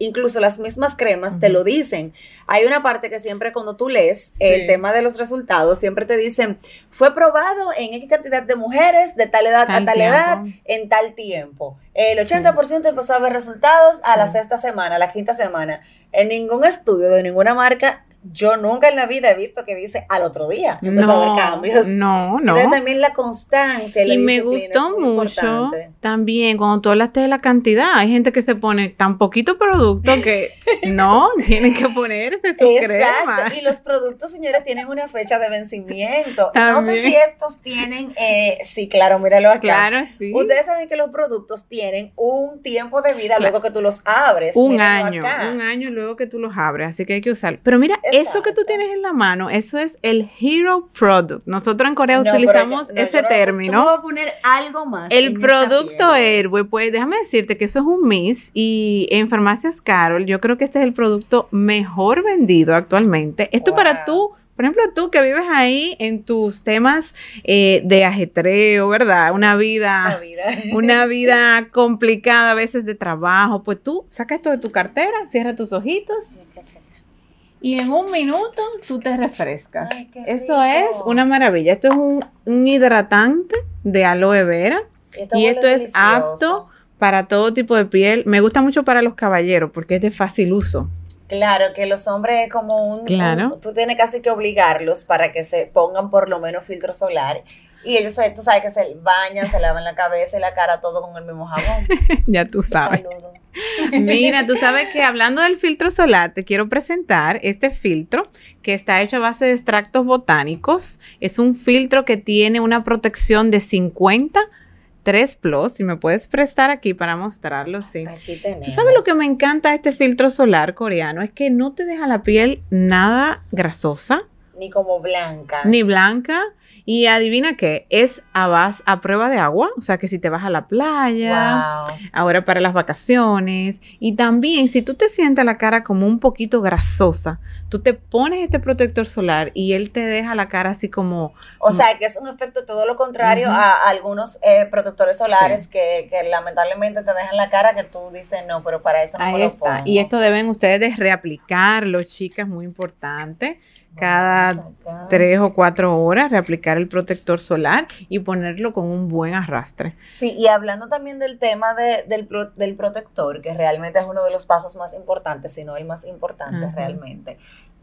incluso las mismas cremas te lo dicen. Hay una parte que siempre cuando tú lees el Sí. tema de los resultados, siempre te dicen, fue probado en X cantidad de mujeres de tal edad Tal a tal edad en tal tiempo. El 80% empezó a ver resultados a la Sí. sexta semana, a la quinta semana. En ningún estudio de ninguna marca, yo nunca en la vida he visto que dice al otro día empezó a haber cambios. no, no. Entonces, también la constancia. la Y me gustó mucho también cuando tú hablaste de la cantidad. Hay gente que se pone tan poquito producto que no, tienen que ponerse tu crema. Exacto. Y los productos, señores, tienen una fecha de vencimiento. No sé si estos tienen, eh, sí, claro, míralo acá. Claro, sí. Ustedes saben que los productos tienen un tiempo de vida Claro. luego que tú los abres. un año, acá. un año luego que tú los abres, así que hay que usarlo. Pero mira, eso que tú tienes en la mano, eso es el Hero Product. Nosotros en Corea No, utilizamos yo- no, ese yo no- término. Vas a poner algo más. El producto. Airway, pues déjame decirte que eso es un Miss y en Farmacias Carol yo creo que este es el producto mejor vendido actualmente. Esto para tú, por ejemplo, tú que vives ahí en tus temas eh, de ajetreo, ¿verdad? Una vida, vida. una vida complicada a veces de trabajo, pues tú sacas esto de tu cartera, cierra tus ojitos y en un minuto tú te refrescas. Ay, Eso es una maravilla. Esto es un, un hidratante de aloe vera Esto y esto es delicioso. apto para todo tipo de piel. Me gusta mucho para los caballeros porque es de fácil uso. Claro, que los hombres es como un, Claro. un- Tú tienes casi que obligarlos para que se pongan por lo menos filtro solar. Y ellos, se- tú sabes que se bañan, se lavan la cabeza y la cara todo con el mismo jabón. ya tú sabes. Saludo. Mira, tú sabes que hablando del filtro solar, te quiero presentar este filtro que está hecho a base de extractos botánicos. Es un filtro que tiene una protección de 50 3 Plus. Si me puedes prestar aquí para mostrarlo, sí. Aquí tenemos. ¿Tú sabes lo que me encanta de este filtro solar coreano? Es que no te deja la piel nada grasosa, Ni como blanca. ni blanca. Y adivina qué, es a, base, a prueba de agua, o sea que si te vas a la playa, Wow. ahora para las vacaciones, y también si tú te sientes la cara como un poquito grasosa, tú te pones este protector solar y él te deja la cara así como, O sea, que es un efecto todo lo contrario a algunos eh, protectores solares que, que lamentablemente te dejan la cara que tú dices, no, pero para eso no me ahí lo está. pongo". Y esto deben ustedes de reaplicarlo, chicas, muy importante. Cada tres o cuatro horas, reaplicar el protector solar y ponerlo con un buen arrastre. Sí, y hablando también del tema de- del, pro- del protector, que realmente es uno de los pasos más importantes, si no el más importante realmente.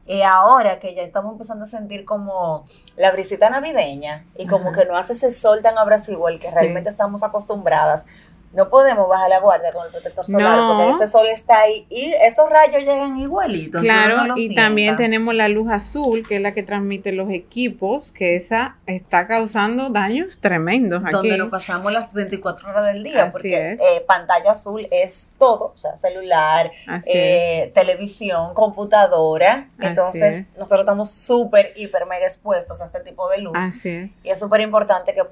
Y ahora que ya estamos empezando a sentir como la brisita navideña y como que no hace ese sol tan abrasivo al que Sí. realmente estamos acostumbradas, no podemos bajar la guardia con el protector solar No. porque ese sol está ahí y esos rayos llegan igualitos. Claro, no y sienta. también tenemos la luz azul, que es la que transmite los equipos, que esa está causando daños tremendos aquí. donde nos pasamos las 24 horas del día, Así porque eh, pantalla azul es todo, o sea, celular, eh, televisión, computadora. Así Entonces, es. nosotros estamos súper, hiper, mega expuestos a este tipo de luz. Así es. Y es súper importante que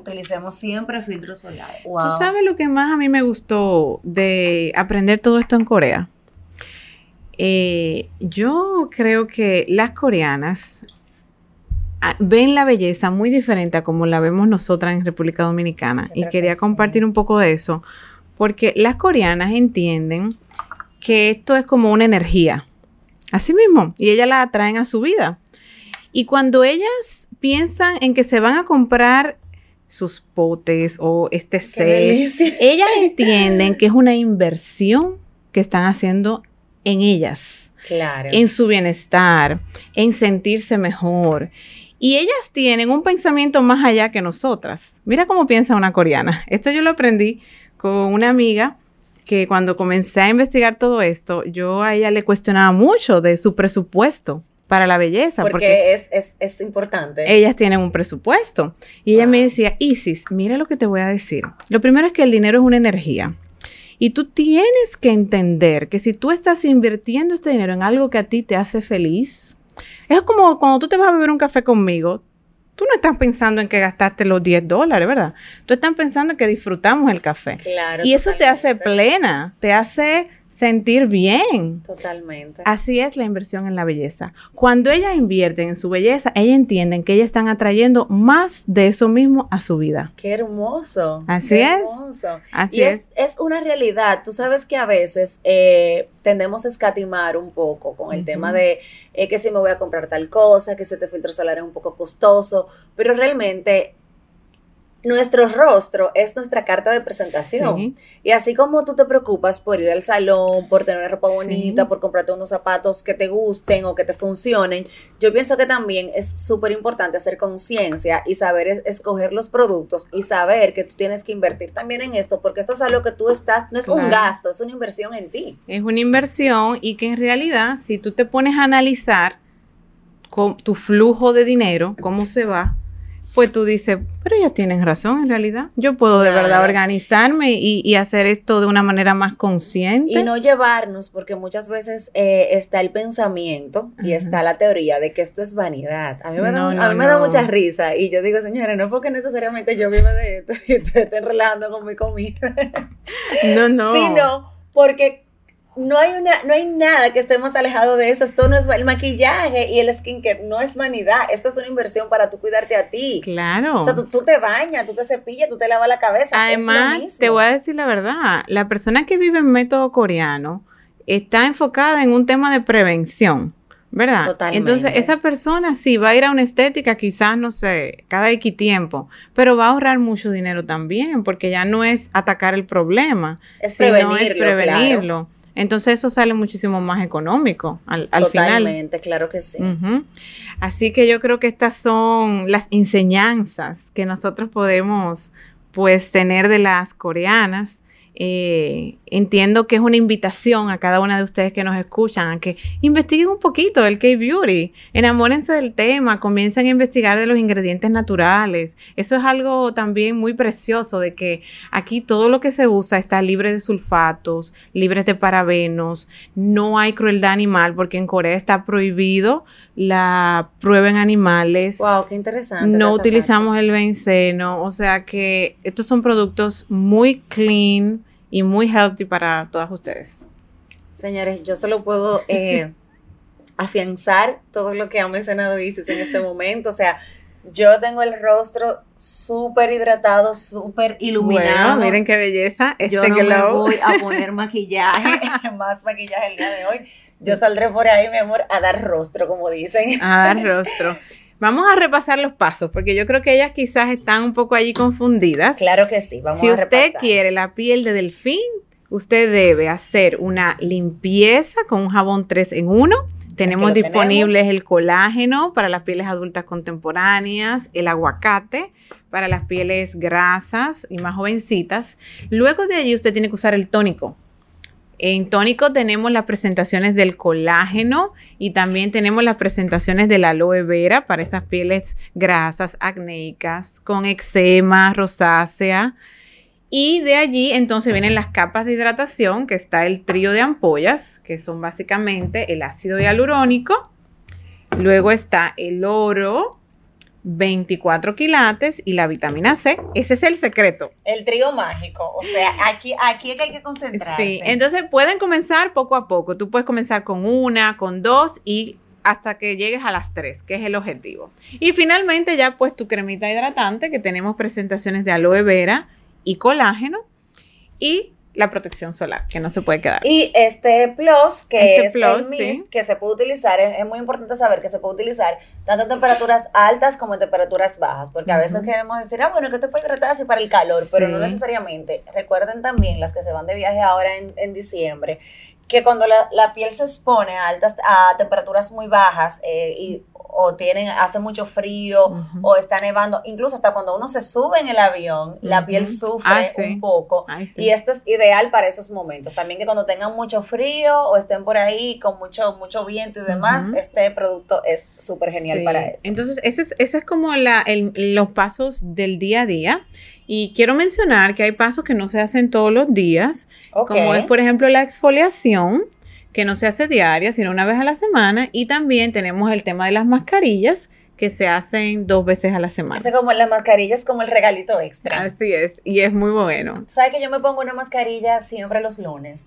utilicemos siempre filtro solar. Wow. ¿Tú sabes lo que más a mí me gustó de aprender todo esto en Corea? Eh, yo creo que las coreanas ah, ven la belleza muy diferente a como la vemos nosotras en República Dominicana. Y que quería sí. compartir un poco de eso, porque las coreanas entienden que esto es como una energía, así mismo, y ellas la atraen a su vida. Y cuando ellas piensan en que se van a comprar sus potes o este set, ellas entienden que es una inversión que están haciendo en ellas, Claro. en su bienestar, en sentirse mejor. Y ellas tienen un pensamiento más allá que nosotras. Mira cómo piensa una coreana. Esto yo lo aprendí con una amiga que cuando comencé a investigar todo esto, yo a ella le cuestionaba mucho de su presupuesto para la belleza. porque, porque es, es, es importante. ellas tienen un presupuesto. Y ella me decía, Isis, mira lo que te voy a decir. Lo primero es que el dinero es una energía. Y tú tienes que entender que si tú estás invirtiendo este dinero en algo que a ti te hace feliz, es como cuando tú te vas a beber un café conmigo, tú no estás pensando en que gastaste los 10 dólares, ¿verdad? Tú estás pensando en que disfrutamos el café. claro. Y eso te hace plena, te hace sentir bien. Totalmente. Así es la inversión en la belleza. Cuando ellas invierten en su belleza, ellas entienden que ellas están atrayendo más de eso mismo a su vida. Qué hermoso. Así qué es. Hermoso. Así y es, es. es una realidad. Tú sabes que a veces eh, tendemos a escatimar un poco con el tema de eh, que si me voy a comprar tal cosa, que si este filtro solar es un poco costoso, pero realmente nuestro rostro es nuestra carta de presentación. Sí. Y así como tú te preocupas por ir al salón, por tener una ropa Sí. bonita, por comprarte unos zapatos que te gusten o que te funcionen, yo pienso que también es súper importante hacer conciencia y saber es- escoger los productos y saber que tú tienes que invertir también en esto, porque esto es algo que tú estás, no es un gasto, es una inversión en ti. Es una inversión y que en realidad, si tú te pones a analizar con tu flujo de dinero, cómo se va, pues tú dices, pero ellas tienen razón en realidad. Yo puedo de verdad organizarme y, hacer esto de una manera más consciente. Y no llevarnos, porque muchas veces eh, está el pensamiento y está la teoría de que esto es vanidad. A mí me, da, a mí me da mucha risa y yo digo, señores, no porque necesariamente yo viva de esto y ustedes estén relajando con mi comida. No, no. Sino porque no hay, una, no hay nada que estemos alejados de eso. Esto no es el maquillaje y el skincare, no es vanidad. Esto es una inversión para tú cuidarte a ti. Claro. O sea, tú, te bañas, tú te cepillas, tú te lavas la cabeza. Además, te voy a decir la verdad, la persona que vive en método coreano está enfocada en un tema de prevención. ¿verdad? Totalmente. Entonces, esa persona sí va a ir a una estética, quizás, no sé, cada X tiempo, pero va a ahorrar mucho dinero también, porque ya no es atacar el problema, es sino es prevenirlo. Entonces eso sale muchísimo más económico al, al final. Totalmente, claro que sí. Así que yo creo que estas son las enseñanzas que nosotros podemos pues tener de las coreanas eh, entiendo que es una invitación a cada una de ustedes que nos escuchan a que investiguen un poquito el K-Beauty, enamórense del tema, comiencen a investigar de los ingredientes naturales. Eso es algo también muy precioso de que aquí todo lo que se usa está libre de sulfatos, libre de parabenos, no hay crueldad animal porque en Corea está prohibido la prueba en animales. Wow, qué interesante. No utilizamos el benceno, o sea que estos son productos muy clean y muy healthy para todas ustedes. Señores, yo solo puedo eh, afianzar todo lo que ha mencionado Isis en este momento. O sea, yo tengo el rostro súper hidratado, súper iluminado. miren qué belleza. Este yo no me voy a poner maquillaje, más maquillaje el día de hoy. Yo saldré por ahí, mi amor, a dar rostro, como dicen. A dar rostro. Vamos a repasar los pasos, porque yo creo que ellas quizás están un poco allí confundidas. Claro que sí, vamos si a repasar. Si usted quiere la piel de delfín, usted debe hacer una limpieza con un jabón 3 en 1. Tenemos disponibles el colágeno para las pieles adultas contemporáneas, el aguacate para las pieles grasas y más jovencitas. Luego de allí usted tiene que usar el tónico en tónico tenemos las presentaciones del colágeno y también tenemos las presentaciones del aloe vera para esas pieles grasas, acnéicas, con eczema, rosácea. Y de allí entonces vienen las capas de hidratación, que está el trío de ampollas, que son básicamente el ácido hialurónico. Luego está el oro, 24 quilates y la vitamina C. Ese es el secreto. El trío mágico. O sea, aquí, aquí es que hay que concentrarse. Sí, entonces pueden comenzar poco a poco. Tú puedes comenzar con una, con dos y hasta que llegues a las tres, que es el objetivo. Y finalmente ya pues tu cremita hidratante, que tenemos presentaciones de aloe vera y colágeno. Y la protección solar, que no se puede quedar. Y este plus, que este es el mist, que se puede utilizar, es, muy importante saber que se puede utilizar tanto en temperaturas altas como en temperaturas bajas, porque a veces queremos decir, ah, bueno, que te puede hidratar así para el calor, pero no necesariamente. Recuerden también, las que se van de viaje ahora en, en diciembre, que cuando la, la, piel se expone a altas a temperaturas muy bajas eh, y o tienen, hace mucho frío o está nevando, incluso hasta cuando uno se sube en el avión, la piel sufre un poco. Y esto es ideal para esos momentos. También que cuando tengan mucho frío o estén por ahí con mucho, mucho viento y demás, este producto es súper genial para eso. Entonces, ese es, ese es como la, los pasos del día a día. Y quiero mencionar que hay pasos que no se hacen todos los días, como es, por ejemplo, la exfoliación que no se hace diaria, sino una vez a la semana. Y también tenemos el tema de las mascarillas, que se hacen dos veces a la semana. Hace como la mascarilla es como el regalito extra. Así es, y es muy bueno. ¿Sabes que yo me pongo una mascarilla siempre los lunes?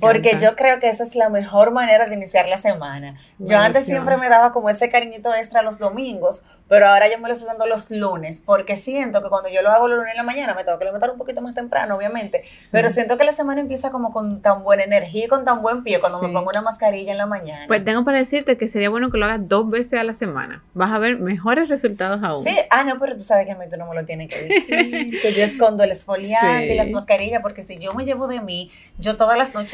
Porque yo creo que esa es la mejor manera de iniciar la semana. Yo antes siempre me daba como ese cariñito extra los domingos, pero ahora yo me lo estoy dando los lunes, porque siento que cuando yo lo hago los lunes en la mañana me tengo que levantar un poquito más temprano, obviamente, pero siento que la semana empieza como con tan buena energía y con tan buen pie cuando me pongo una mascarilla en la mañana. Pues tengo para decirte que sería bueno que lo hagas dos veces a la semana. Vas a ver mejores resultados aún. Sí, ah, no, pero tú sabes que a mí tú no me lo tienes que decir, que yo escondo el esfoliante y las mascarillas, porque si yo me llevo de mí, yo todas las noches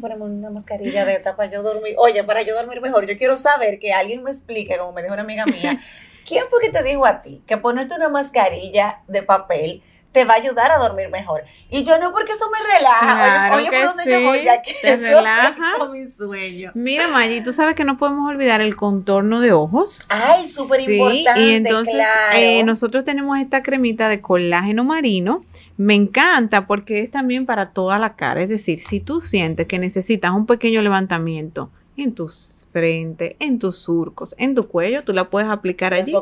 ponemos una mascarilla de esta para yo dormir. Oye, para yo dormir mejor, yo quiero saber que alguien me explique, como me dijo una amiga mía, ¿quién fue que te dijo a ti que ponerte una mascarilla de papel te va a ayudar a dormir mejor. Y yo no, porque eso me relaja. oye, oye por dónde yo voy, ya que te eso relaja. mi sueño. Mira, Maggi, tú sabes que no podemos olvidar el contorno de ojos. Ay, súper importante. y entonces eh, nosotros tenemos esta cremita de colágeno marino. Me encanta porque es también para toda la cara. Es decir, si tú sientes que necesitas un pequeño levantamiento en tus frente, en tus surcos, en tu cuello, tú la puedes aplicar allí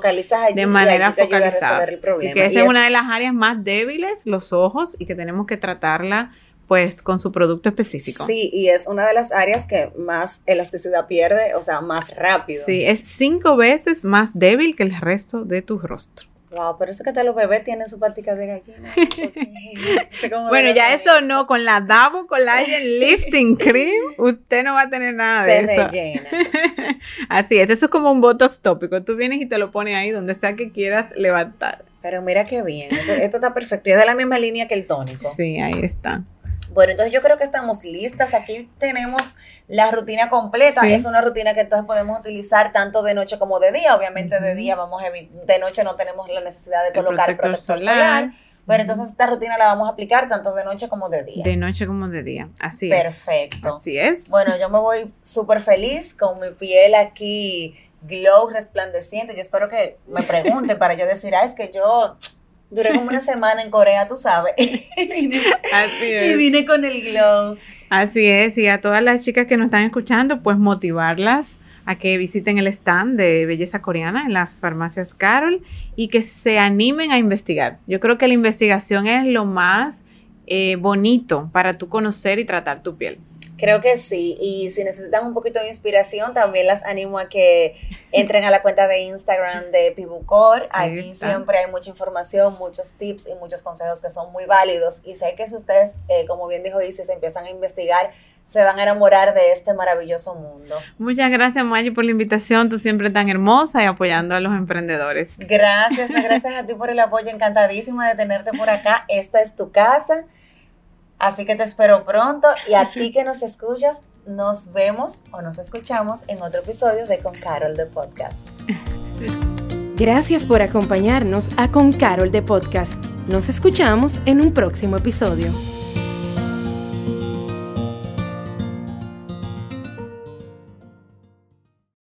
de manera focalizada. Así que esa es una de las áreas más débiles, los ojos, y que tenemos que tratarla pues con su producto específico. Sí, y es una de las áreas que más elasticidad pierde, o sea, más rápido. Sí, es cinco veces más débil que el resto de tu rostro. Wow, pero eso que hasta los bebés tienen su patica de gallina. bueno, ya eso no, con la Davo Collagen Lifting Cream, usted no va a tener nada de eso. Se rellena. Así es, eso es como un botox tópico. Tú vienes y te lo pones ahí donde sea que quieras levantar. Pero mira qué bien, esto, esto está perfecto. Y es de la misma línea que el tónico. Sí, ahí está. Bueno, entonces yo creo que estamos listas. Aquí tenemos la rutina completa. Es una rutina que entonces podemos utilizar tanto de noche como de día. Obviamente de día vamos a de noche no tenemos la necesidad de colocar el protector, solar. pero entonces esta rutina la vamos a aplicar tanto de noche como de día. De noche como de día, así es. Perfecto. Así es. Bueno, yo me voy súper feliz con mi piel aquí glow resplandeciente. Yo espero que me pregunten para yo decir, ah, es que yo Duré como una semana en Corea, tú sabes. Así es. Y vine con el glow. Así es, y a todas las chicas que nos están escuchando, pues motivarlas a que visiten el stand de belleza coreana en las farmacias Carol y que se animen a investigar. Yo creo que la investigación es lo más eh, bonito para tú conocer y tratar tu piel. Creo que sí. Y si necesitan un poquito de inspiración, también las animo a que entren a la cuenta de Instagram de Pibucor. Allí siempre hay mucha información, muchos tips y muchos consejos que son muy válidos. Y sé que si ustedes, eh, como bien dijo Isis, se empiezan a investigar, se van a enamorar de este maravilloso mundo. Muchas gracias, Maggie, por la invitación. Tú siempre tan hermosa y apoyando a los emprendedores. Gracias, gracias a ti por el apoyo. Encantadísima de tenerte por acá. Esta es tu casa. Así que te espero pronto y a ti que nos escuchas, nos vemos o nos escuchamos en otro episodio de Con Carol de Podcast. Gracias por acompañarnos a Con Carol de Podcast. Nos escuchamos en un próximo episodio.